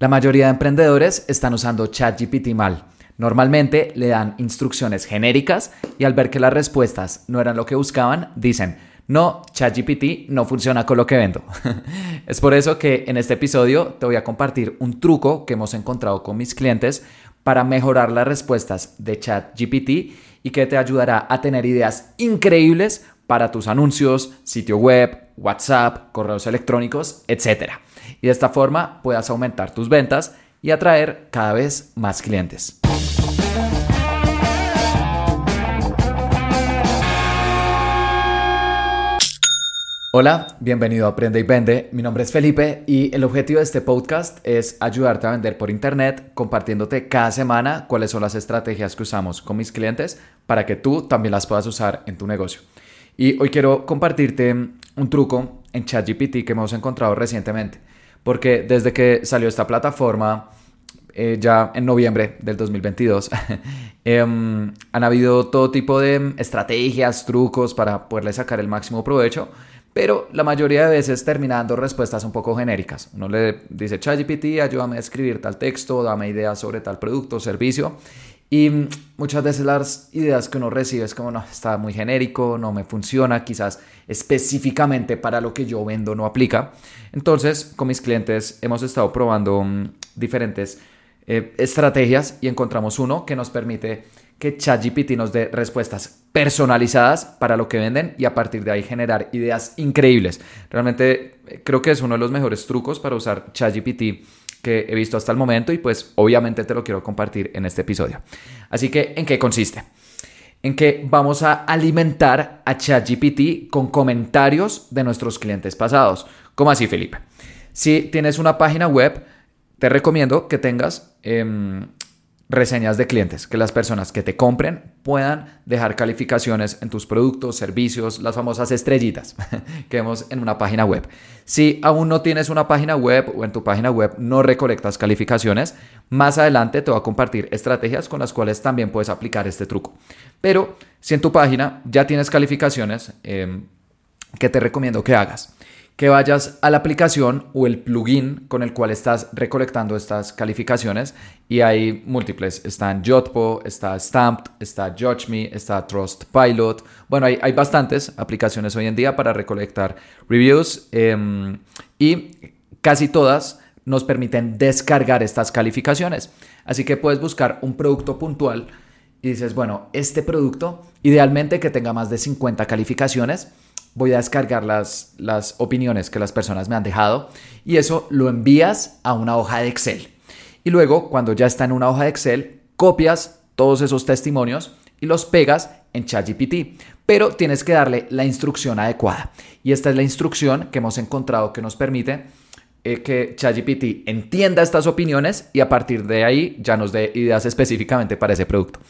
La mayoría de emprendedores están usando ChatGPT mal. Normalmente le dan instrucciones genéricas y al ver que las respuestas no eran lo que buscaban, dicen, no, ChatGPT no funciona con lo que vendo. es por eso que en este episodio te voy a compartir un truco que hemos encontrado con mis clientes para mejorar las respuestas de ChatGPT y que te ayudará a tener ideas increíbles para tus anuncios, sitio web, WhatsApp, correos electrónicos, etc. Y de esta forma puedas aumentar tus ventas y atraer cada vez más clientes. Hola, bienvenido a Aprende y Vende. Mi nombre es Felipe y el objetivo de este podcast es ayudarte a vender por internet compartiéndote cada semana cuáles son las estrategias que usamos con mis clientes para que tú también las puedas usar en tu negocio. Y hoy quiero compartirte un truco en ChatGPT que hemos encontrado recientemente, porque desde que salió esta plataforma, eh, ya en noviembre del 2022, em, han habido todo tipo de estrategias, trucos para poderle sacar el máximo provecho, pero la mayoría de veces termina dando respuestas un poco genéricas. Uno le dice, ChatGPT, ayúdame a escribir tal texto, dame ideas sobre tal producto o servicio, y muchas veces las ideas que uno recibe es como, no, está muy genérico, no me funciona, quizás específicamente para lo que yo vendo no aplica. Entonces, con mis clientes hemos estado probando mm, diferentes eh, estrategias y encontramos uno que nos permite que ChatGPT nos dé respuestas personalizadas para lo que venden y a partir de ahí generar ideas increíbles. Realmente eh, creo que es uno de los mejores trucos para usar ChatGPT que he visto hasta el momento y pues obviamente te lo quiero compartir en este episodio. Así que, ¿en qué consiste? En que vamos a alimentar a ChatGPT con comentarios de nuestros clientes pasados. ¿Cómo así, Felipe? Si tienes una página web, te recomiendo que tengas em, reseñas de clientes, que las personas que te compren puedan dejar calificaciones en tus productos, servicios, las famosas estrellitas que vemos en una página web. Si aún no tienes una página web o en tu página web no recolectas calificaciones, más adelante te voy a compartir estrategias con las cuales también puedes aplicar este truco. Pero si en tu página ya tienes calificaciones, eh, ¿qué te recomiendo que hagas? Que vayas a la aplicación o el plugin con el cual estás recolectando estas calificaciones y hay múltiples. Está en Jotpo, está Stamped, está JudgeMe, está Trustpilot. Bueno, hay, hay bastantes aplicaciones hoy en día para recolectar reviews em, y casi todas nos permiten descargar estas calificaciones. Así que puedes buscar un producto puntual y dices, bueno, este producto idealmente que tenga más de 50 calificaciones voy a descargar las, las opiniones que las personas me han dejado y eso lo envías a una hoja de Excel. Y luego, cuando ya está en una hoja de Excel, copias todos esos testimonios y los pegas en ChatGPT. Pero tienes que darle la instrucción adecuada. Y esta es la instrucción que hemos encontrado que nos permite eh, que ChatGPT entienda estas opiniones y a partir de ahí ya nos dé ideas específicamente para ese producto.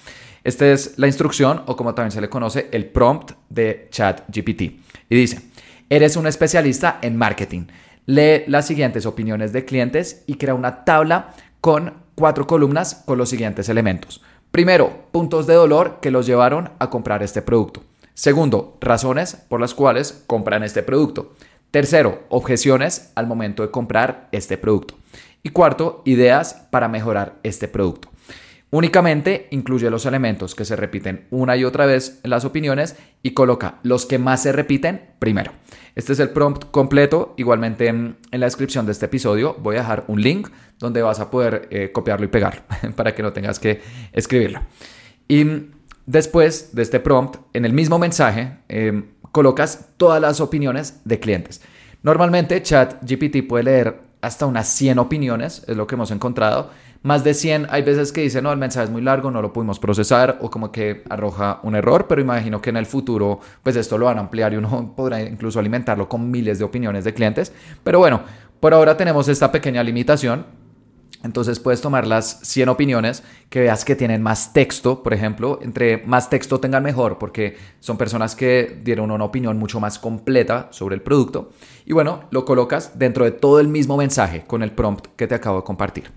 Esta es la instrucción o como también se le conoce el prompt de ChatGPT. Y dice, eres un especialista en marketing. Lee las siguientes opiniones de clientes y crea una tabla con cuatro columnas con los siguientes elementos. Primero, puntos de dolor que los llevaron a comprar este producto. Segundo, razones por las cuales compran este producto. Tercero, objeciones al momento de comprar este producto. Y cuarto, ideas para mejorar este producto. Únicamente incluye los elementos que se repiten una y otra vez en las opiniones y coloca los que más se repiten primero. Este es el prompt completo. Igualmente en, la descripción de este episodio voy a dejar un link donde vas a poder eh, copiarlo y pegarlo para que no tengas que escribirlo. Y después de este prompt, en el mismo mensaje, em, colocas todas las opiniones de clientes. Normalmente ChatGPT puede leer hasta unas 100 opiniones, es lo que hemos encontrado más de 100, hay veces que dicen, no, el mensaje es muy largo, no lo pudimos procesar o como que arroja un error, pero imagino que en el futuro pues esto lo van a ampliar y uno podrá incluso alimentarlo con miles de opiniones de clientes. Pero bueno, por ahora tenemos esta pequeña limitación entonces puedes tomar las 100 opiniones que veas que tienen más texto, por ejemplo, entre más texto tengan mejor, porque son personas que dieron una opinión mucho más completa sobre el producto. Y bueno, lo colocas dentro de todo el mismo mensaje con el prompt que te acabo de compartir.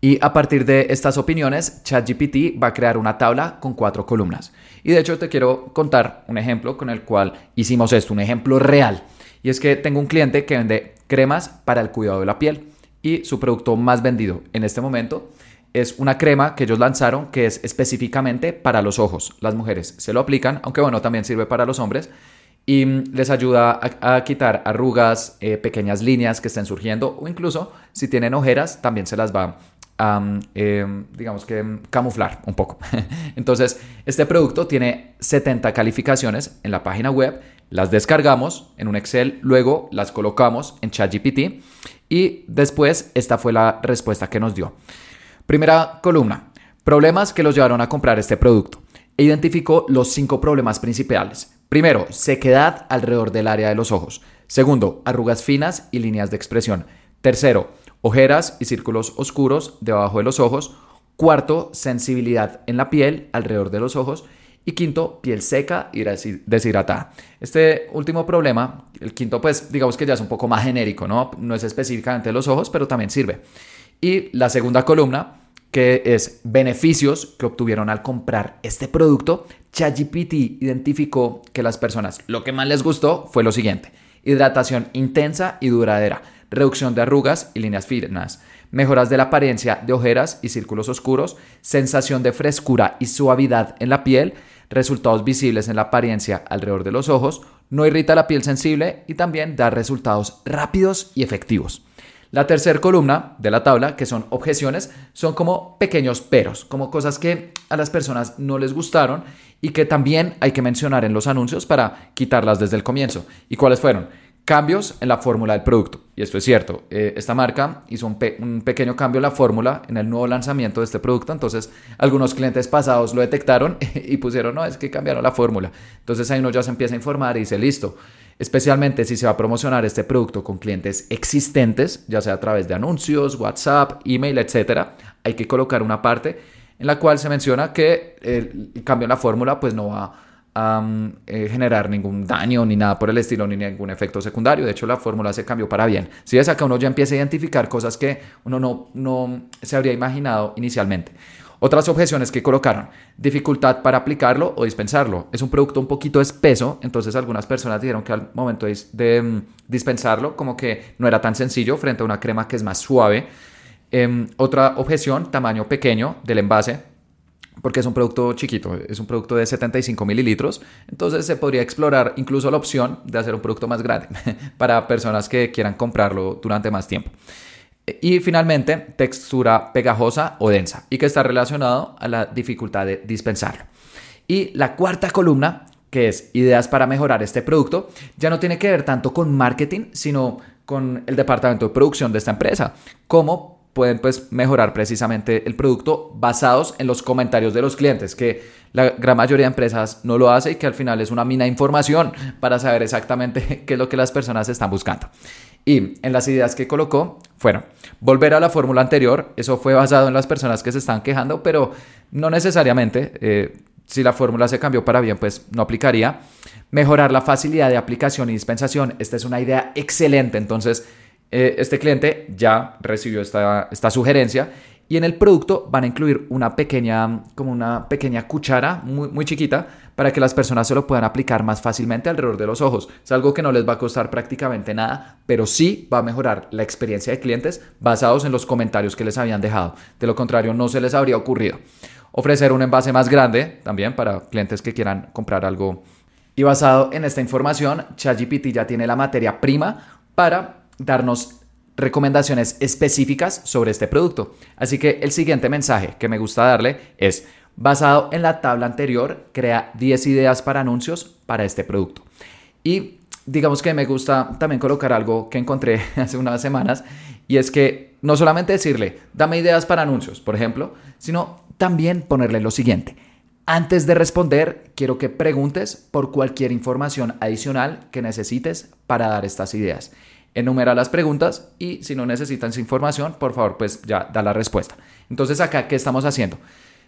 Y a partir de estas opiniones, ChatGPT va a crear una tabla con cuatro columnas. Y de hecho te quiero contar un ejemplo con el cual hicimos esto, un ejemplo real. Y es que tengo un cliente que vende cremas para el cuidado de la piel y su producto más vendido en este momento es una crema que ellos lanzaron que es específicamente para los ojos. Las mujeres se lo aplican, aunque bueno, también sirve para los hombres y les ayuda a, quitar arrugas, eh, pequeñas líneas que estén surgiendo o incluso si tienen ojeras también se las va a, em, digamos que, camuflar un poco. Entonces, este producto tiene 70 calificaciones en la página web, las descargamos en un Excel, luego las colocamos en ChatGPT y después esta fue la respuesta que nos dio. Primera columna, problemas que los llevaron a comprar este producto. Identificó los cinco problemas principales. Primero, sequedad alrededor del área de los ojos. Segundo, arrugas finas y líneas de expresión. Tercero, ojeras y círculos oscuros debajo de los ojos. Cuarto, sensibilidad en la piel alrededor de los ojos. Y quinto, piel seca y deshidratada. Este último problema, el quinto, pues digamos que ya es un poco más genérico, ¿no? No es específicamente los ojos, pero también sirve. Y la segunda columna, que es beneficios que obtuvieron al comprar este producto, ChatGPT identificó que las personas lo que más les gustó fue lo siguiente: hidratación intensa y duradera, reducción de arrugas y líneas finas, mejoras de la apariencia de ojeras y círculos oscuros, sensación de frescura y suavidad en la piel, resultados visibles en la apariencia alrededor de los ojos, no irrita la piel sensible y también da resultados rápidos y efectivos. La tercera columna de la tabla, que son objeciones, son como pequeños peros, como cosas que a las personas no les gustaron y que también hay que mencionar en los anuncios para quitarlas desde el comienzo. ¿Y cuáles fueron? Cambios en la fórmula del producto. Y esto es cierto, eh, esta marca hizo un, un, pequeño cambio en la fórmula en el nuevo lanzamiento de este producto, entonces algunos clientes pasados lo detectaron y pusieron, no, es que cambiaron la fórmula. Entonces ahí uno ya se empieza a informar y dice, listo, especialmente si se va a promocionar este producto con clientes existentes, ya sea a través de anuncios, WhatsApp, email, etcétera, hay que colocar una parte en la cual se menciona que el cambio en la fórmula pues no va eh, generar ningún daño ni nada por el estilo ni ningún efecto secundario. De hecho, la fórmula se cambió para bien. Si es acá uno ya empieza a identificar cosas que uno no, no se habría imaginado inicialmente. Otras objeciones que colocaron, dificultad para aplicarlo o dispensarlo. Es un producto un poquito espeso, entonces algunas personas dijeron que al momento de, mm, dispensarlo como que no era tan sencillo frente a una crema que es más suave. Em, otra objeción, tamaño pequeño del envase, porque es un producto chiquito, es un producto de 75 mililitros, entonces se podría explorar incluso la opción de hacer un producto más grande para personas que quieran comprarlo durante más tiempo. Y finalmente, textura pegajosa o densa y que está relacionado a la dificultad de dispensarlo. Y la cuarta columna, que es ideas para mejorar este producto, ya no tiene que ver tanto con marketing, sino con el departamento de producción de esta empresa. Cómo pueden pues mejorar precisamente el producto basados en los comentarios de los clientes, que la gran mayoría de empresas no lo hace y que al final es una mina de información para saber exactamente qué es lo que las personas están buscando. Y en las ideas que colocó fueron volver a la fórmula anterior, eso fue basado en las personas que se están quejando, pero no necesariamente, eh, si la fórmula se cambió para bien, pues no aplicaría. Mejorar la facilidad de aplicación y dispensación, esta es una idea excelente, entonces eh, este cliente ya recibió esta, esta sugerencia y en el producto van a incluir una pequeña, como una pequeña cuchara muy, muy chiquita para que las personas se lo puedan aplicar más fácilmente alrededor de los ojos. Es algo que no les va a costar prácticamente nada, pero sí va a mejorar la experiencia de clientes basados en los comentarios que les habían dejado. De lo contrario, no se les habría ocurrido. Ofrecer un envase más grande también para clientes que quieran comprar algo. Y basado en esta información, ChatGPT ya tiene la materia prima para darnos recomendaciones específicas sobre este producto. Así que el siguiente mensaje que me gusta darle es, basado en la tabla anterior, crea 10 ideas para anuncios para este producto. Y digamos que me gusta también colocar algo que encontré hace unas semanas y es que no solamente decirle, dame ideas para anuncios, por ejemplo, sino también ponerle lo siguiente. Antes de responder, quiero que preguntes por cualquier información adicional que necesites para dar estas ideas enumera las preguntas y si no necesitan esa información, por favor, pues ya da la respuesta. Entonces acá, ¿qué estamos haciendo?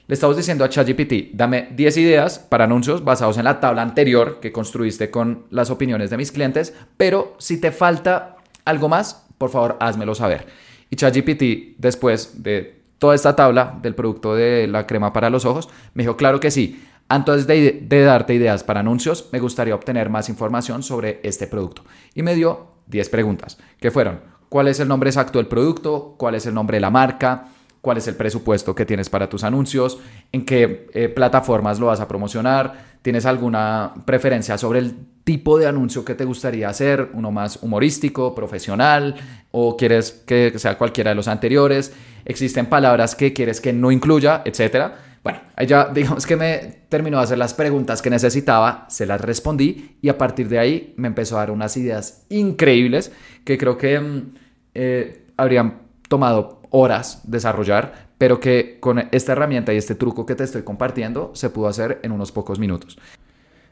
Le estamos diciendo a ChatGPT, dame 10 ideas para anuncios basados en la tabla anterior que construiste con las opiniones de mis clientes, pero si te falta algo más, por favor, házmelo saber. Y ChatGPT, después de toda esta tabla del producto de la crema para los ojos, me dijo, claro que sí. Antes de, de darte ideas para anuncios, me gustaría obtener más información sobre este producto. Y me dio 10 preguntas, que fueron, cuál es el nombre exacto del producto, cuál es el nombre de la marca, cuál es el presupuesto que tienes para tus anuncios, en qué eh, plataformas lo vas a promocionar, tienes alguna preferencia sobre el tipo de anuncio que te gustaría hacer, uno más humorístico, profesional, o quieres que sea cualquiera de los anteriores, existen palabras que quieres que no incluya, etcétera. Bueno, ya digamos que me terminó de hacer las preguntas que necesitaba, se las respondí y a partir de ahí me empezó a dar unas ideas increíbles que creo que mm, eh, habrían tomado horas desarrollar, pero que con esta herramienta y este truco que te estoy compartiendo se pudo hacer en unos pocos minutos.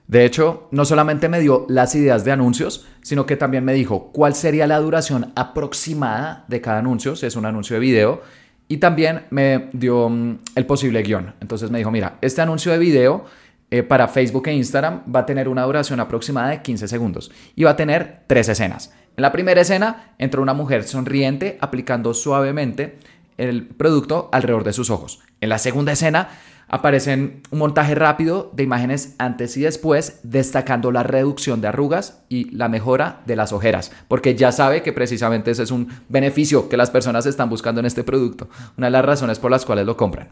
De hecho, no solamente me dio las ideas de anuncios, sino que también me dijo cuál sería la duración aproximada de cada anuncio, si es un anuncio de video, y también me dio mm, el posible guion. Entonces me dijo, mira, este anuncio de video eh, para Facebook e Instagram va a tener una duración aproximada de 15 segundos y va a tener tres escenas. En la primera escena entra una mujer sonriente aplicando suavemente el producto alrededor de sus ojos. En la segunda escena aparecen un montaje rápido de imágenes antes y después, destacando la reducción de arrugas y la mejora de las ojeras, porque ya sabe que precisamente ese es un beneficio que las personas están buscando en este producto, una de las razones por las cuales lo compran.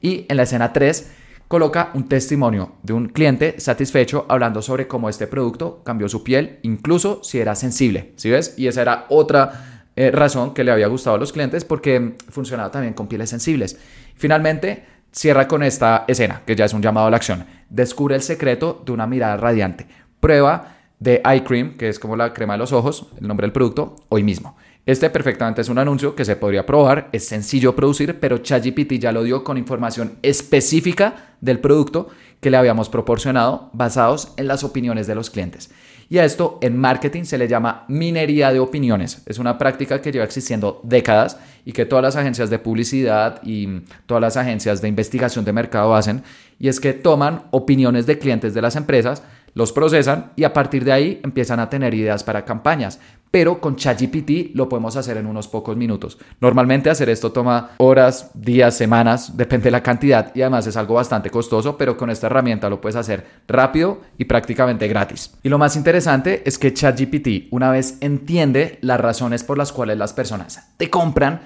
Y en la escena 3 coloca un testimonio de un cliente satisfecho hablando sobre cómo este producto cambió su piel, incluso si era sensible, ¿sí ves? Y esa era otra eh, razón que le había gustado a los clientes porque funcionaba también con pieles sensibles. Finalmente, cierra con esta escena, que ya es un llamado a la acción. Descubre el secreto de una mirada radiante. Prueba de Eye Cream, que es como la crema de los ojos, el nombre del producto, hoy mismo. Este perfectamente es un anuncio que se podría probar, es sencillo producir, pero ChatGPT ya lo dio con información específica del producto que le habíamos proporcionado basados en las opiniones de los clientes. Y a esto en marketing se le llama minería de opiniones. Es una práctica que lleva existiendo décadas y que todas las agencias de publicidad y todas las agencias de investigación de mercado hacen. Y es que toman opiniones de clientes de las empresas, los procesan y a partir de ahí empiezan a tener ideas para campañas. Pero con ChatGPT lo podemos hacer en unos pocos minutos. Normalmente hacer esto toma horas, días, semanas, depende de la cantidad y además es algo bastante costoso, pero con esta herramienta lo puedes hacer rápido y prácticamente gratis. Y lo más interesante es que ChatGPT, una vez entiende las razones por las cuales las personas te compran,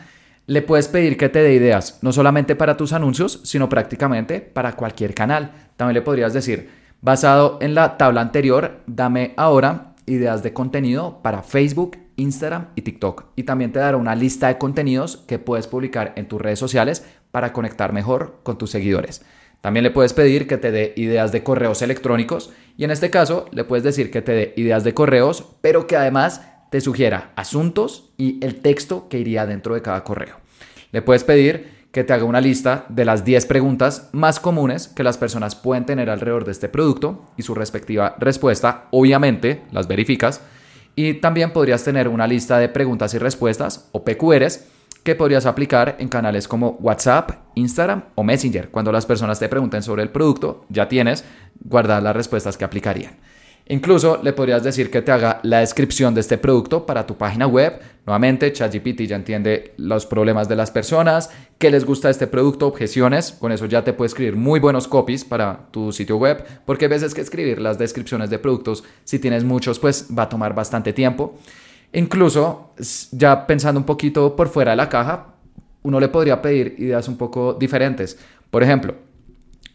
le puedes pedir que te dé ideas, no solamente para tus anuncios, sino prácticamente para cualquier canal. También le podrías decir, Basado en la tabla anterior, dame ahora ideas de contenido para Facebook, Instagram y TikTok. Y también te dará una lista de contenidos que puedes publicar en tus redes sociales para conectar mejor con tus seguidores. También le puedes pedir que te dé ideas de correos electrónicos y en este caso le puedes decir que te dé ideas de correos, pero que además te sugiera asuntos y el texto que iría dentro de cada correo. Le puedes pedir que te haga una lista de las 10 preguntas más comunes que las personas pueden tener alrededor de este producto y su respectiva respuesta. Obviamente las verificas. Y también podrías tener una lista de preguntas y respuestas o PQRs que podrías aplicar en canales como WhatsApp, Instagram o Messenger. Cuando las personas te pregunten sobre el producto, ya tienes guardadas las respuestas que aplicarían. Incluso le podrías decir que te haga la descripción de este producto para tu página web. Nuevamente, ChatGPT ya entiende los problemas de las personas, qué les gusta este producto, objeciones. Con eso ya te puede escribir muy buenos copies para tu sitio web, porque hay veces que escribir las descripciones de productos, si tienes muchos, pues va a tomar bastante tiempo. Incluso, ya pensando un poquito por fuera de la caja, uno le podría pedir ideas un poco diferentes. Por ejemplo,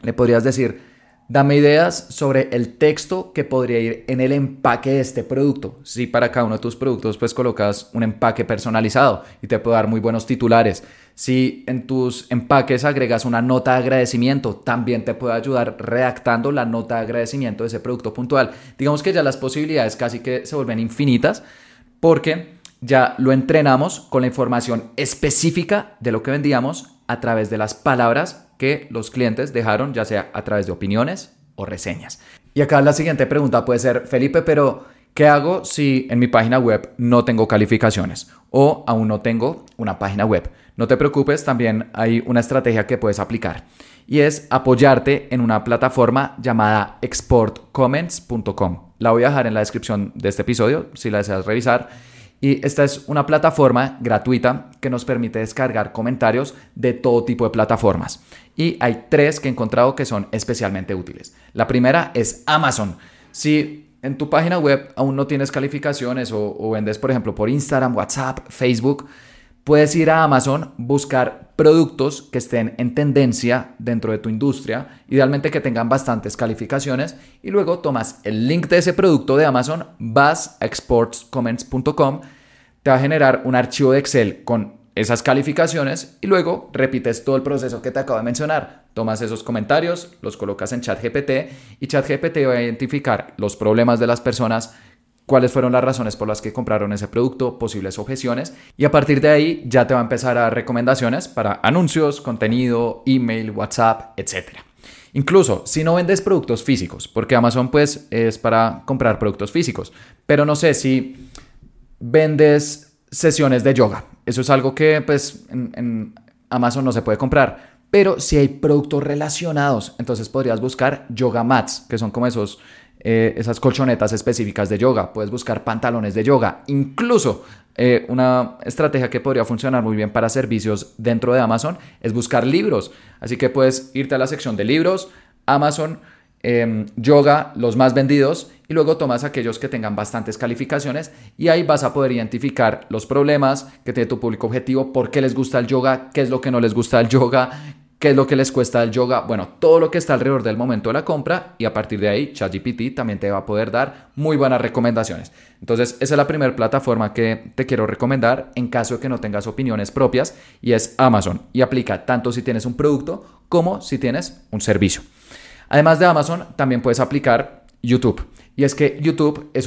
le podrías decir, Dame ideas sobre el texto que podría ir en el empaque de este producto. Si para cada uno de tus productos pues colocas un empaque personalizado y te puede dar muy buenos titulares. Si en tus empaques agregas una nota de agradecimiento, también te puede ayudar redactando la nota de agradecimiento de ese producto puntual. Digamos que ya las posibilidades casi que se vuelven infinitas porque ya lo entrenamos con la información específica de lo que vendíamos a través de las palabras que los clientes dejaron, ya sea a través de opiniones o reseñas. Y acá la siguiente pregunta puede ser, Felipe, pero ¿qué hago si en mi página web no tengo calificaciones o aún no tengo una página web? No te preocupes, también hay una estrategia que puedes aplicar y es apoyarte en una plataforma llamada exportcomments.com. La voy a dejar en la descripción de este episodio si la deseas revisar y esta es una plataforma gratuita que nos permite descargar comentarios de todo tipo de plataformas. Y hay tres que he encontrado que son especialmente útiles. La primera es Amazon. Si en tu página web aún no tienes calificaciones o, vendes, por ejemplo, por Instagram, WhatsApp, Facebook, puedes ir a Amazon, buscar productos que estén en tendencia dentro de tu industria, idealmente que tengan bastantes calificaciones, y luego tomas el link de ese producto de Amazon, vas a exportscomments.com, te va a generar un archivo de Excel con esas calificaciones y luego repites todo el proceso que te acabo de mencionar. Tomas esos comentarios, los colocas en ChatGPT y ChatGPT va a identificar los problemas de las personas, cuáles fueron las razones por las que compraron ese producto, posibles objeciones y a partir de ahí ya te va a empezar a dar recomendaciones para anuncios, contenido, email, WhatsApp, etc. Incluso si no vendes productos físicos, porque Amazon pues es para comprar productos físicos, pero no sé si vendes sesiones de yoga. Eso es algo que pues en, Amazon no se puede comprar. Pero si hay productos relacionados, entonces podrías buscar yoga mats, que son como esos, eh, esas colchonetas específicas de yoga. Puedes buscar pantalones de yoga. Incluso eh, una estrategia que podría funcionar muy bien para servicios dentro de Amazon es buscar libros. Así que puedes irte a la sección de libros, Amazon, Em, yoga, los más vendidos, y luego tomas aquellos que tengan bastantes calificaciones y ahí vas a poder identificar los problemas que tiene tu público objetivo, por qué les gusta el yoga, qué es lo que no les gusta el yoga, qué es lo que les cuesta el yoga, bueno, todo lo que está alrededor del momento de la compra y a partir de ahí ChatGPT también te va a poder dar muy buenas recomendaciones. Entonces, esa es la primera plataforma que te quiero recomendar en caso de que no tengas opiniones propias y es Amazon y aplica tanto si tienes un producto como si tienes un servicio. Además de Amazon, también puedes aplicar YouTube. Y es que YouTube es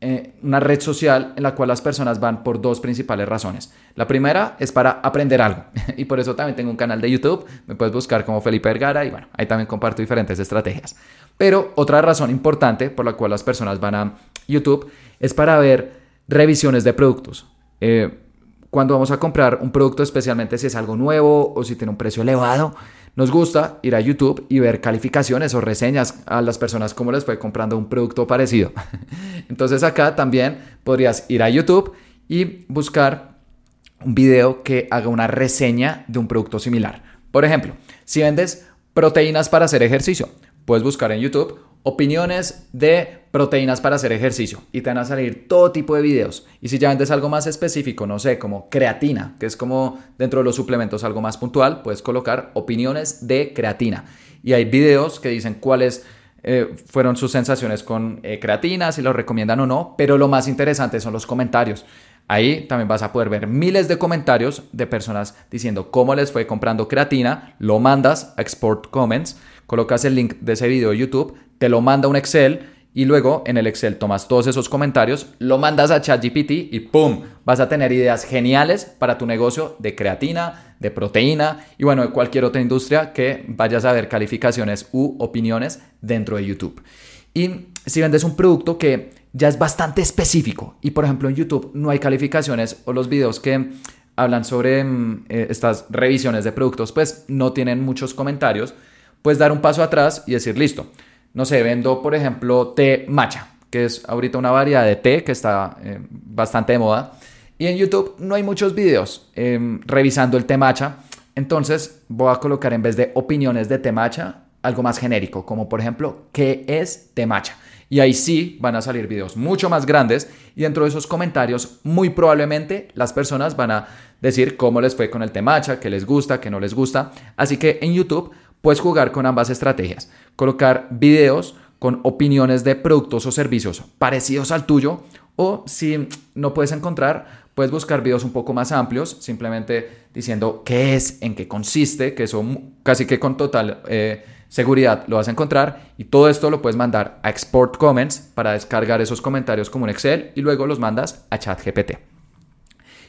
eh, una red social en la cual las personas van por dos principales razones. La primera es para aprender algo. y por eso también tengo un canal de YouTube. Me puedes buscar como Felipe Vergara y bueno, ahí también comparto diferentes estrategias. Pero otra razón importante por la cual las personas van a YouTube es para ver revisiones de productos. Eh, cuando vamos a comprar un producto, especialmente si es algo nuevo o si tiene un precio elevado, nos gusta ir a YouTube y ver calificaciones o reseñas a las personas cómo les fue comprando un producto parecido. Entonces acá también podrías ir a YouTube y buscar un video que haga una reseña de un producto similar. Por ejemplo, si vendes proteínas para hacer ejercicio, puedes buscar en YouTube opiniones de proteínas para hacer ejercicio y te van a salir todo tipo de videos. Y si ya vendes algo más específico, no sé, como creatina, que es como dentro de los suplementos algo más puntual, puedes colocar opiniones de creatina. Y hay videos que dicen cuáles eh, fueron sus sensaciones con eh, creatina, si lo recomiendan o no, pero lo más interesante son los comentarios. Ahí también vas a poder ver miles de comentarios de personas diciendo cómo les fue comprando creatina, lo mandas a Export Comments, colocas el link de ese video de YouTube, te lo manda un Excel y luego en el Excel tomas todos esos comentarios, lo mandas a ChatGPT y ¡pum! Vas a tener ideas geniales para tu negocio de creatina, de proteína y bueno, de cualquier otra industria que vayas a ver calificaciones u opiniones dentro de YouTube. Y si vendes un producto que ya es bastante específico y por ejemplo en YouTube no hay calificaciones o los videos que hablan sobre mm, eh, estas revisiones de productos pues no tienen muchos comentarios, puedes dar un paso atrás y decir listo no sé, vendo por ejemplo té matcha, que es ahorita una variedad de té que está eh, bastante de moda. Y en YouTube no hay muchos videos em, revisando el té matcha. Entonces voy a colocar en vez de opiniones de té matcha algo más genérico, como por ejemplo, ¿qué es té matcha? Y ahí sí van a salir videos mucho más grandes y dentro de esos comentarios muy probablemente las personas van a decir cómo les fue con el té matcha, qué les gusta, qué no les gusta. Así que en YouTube Puedes jugar con ambas estrategias, colocar videos con opiniones de productos o servicios parecidos al tuyo o si no puedes encontrar, puedes buscar videos un poco más amplios, simplemente diciendo qué es, en qué consiste, que eso casi que con total eh, seguridad lo vas a encontrar y todo esto lo puedes mandar a Export Comments para descargar esos comentarios como un Excel y luego los mandas a ChatGPT.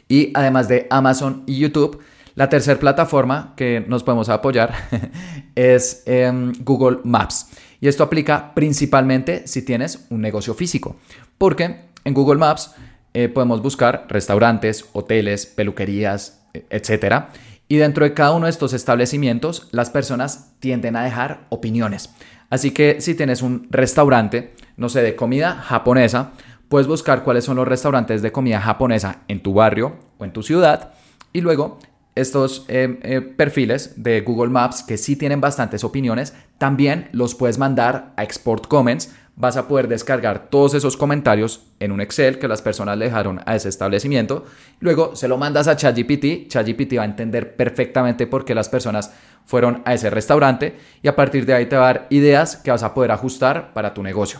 Y además de Amazon y YouTube, la tercera plataforma que nos podemos apoyar es em, Google Maps. Y esto aplica principalmente si tienes un negocio físico. Porque en Google Maps eh, podemos buscar restaurantes, hoteles, peluquerías, e, etc. Y dentro de cada uno de estos establecimientos, las personas tienden a dejar opiniones. Así que si tienes un restaurante, no sé, de comida japonesa, puedes buscar cuáles son los restaurantes de comida japonesa en tu barrio o en tu ciudad y luego estos eh, eh, perfiles de Google Maps que sí tienen bastantes opiniones, también los puedes mandar a Export Comments vas a poder descargar todos esos comentarios en un Excel que las personas le dejaron a ese establecimiento. Luego se lo mandas a ChatGPT. ChatGPT va a entender perfectamente por qué las personas fueron a ese restaurante y a partir de ahí te va a dar ideas que vas a poder ajustar para tu negocio.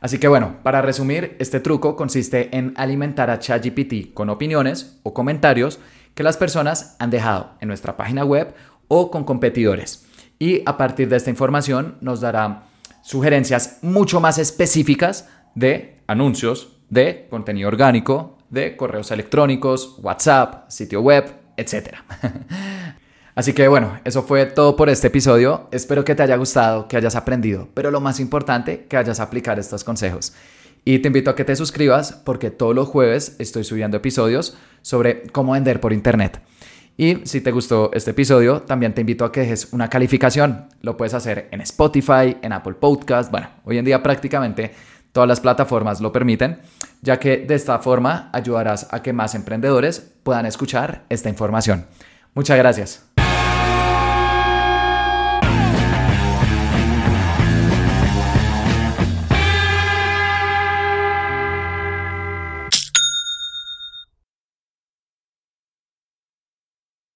Así que bueno, para resumir, este truco consiste en alimentar a ChatGPT con opiniones o comentarios que las personas han dejado en nuestra página web o con competidores. Y a partir de esta información nos dará sugerencias mucho más específicas de anuncios, de contenido orgánico, de correos electrónicos, WhatsApp, sitio web, etc. Así que bueno, eso fue todo por este episodio. Espero que te haya gustado, que hayas aprendido, pero lo más importante, que vayas a aplicar estos consejos. Y te invito a que te suscribas porque todos los jueves estoy subiendo episodios sobre cómo vender por Internet. Y si te gustó este episodio, también te invito a que dejes una calificación. Lo puedes hacer en Spotify, en Apple Podcast. Bueno, hoy en día prácticamente todas las plataformas lo permiten, ya que de esta forma ayudarás a que más emprendedores puedan escuchar esta información. Muchas gracias.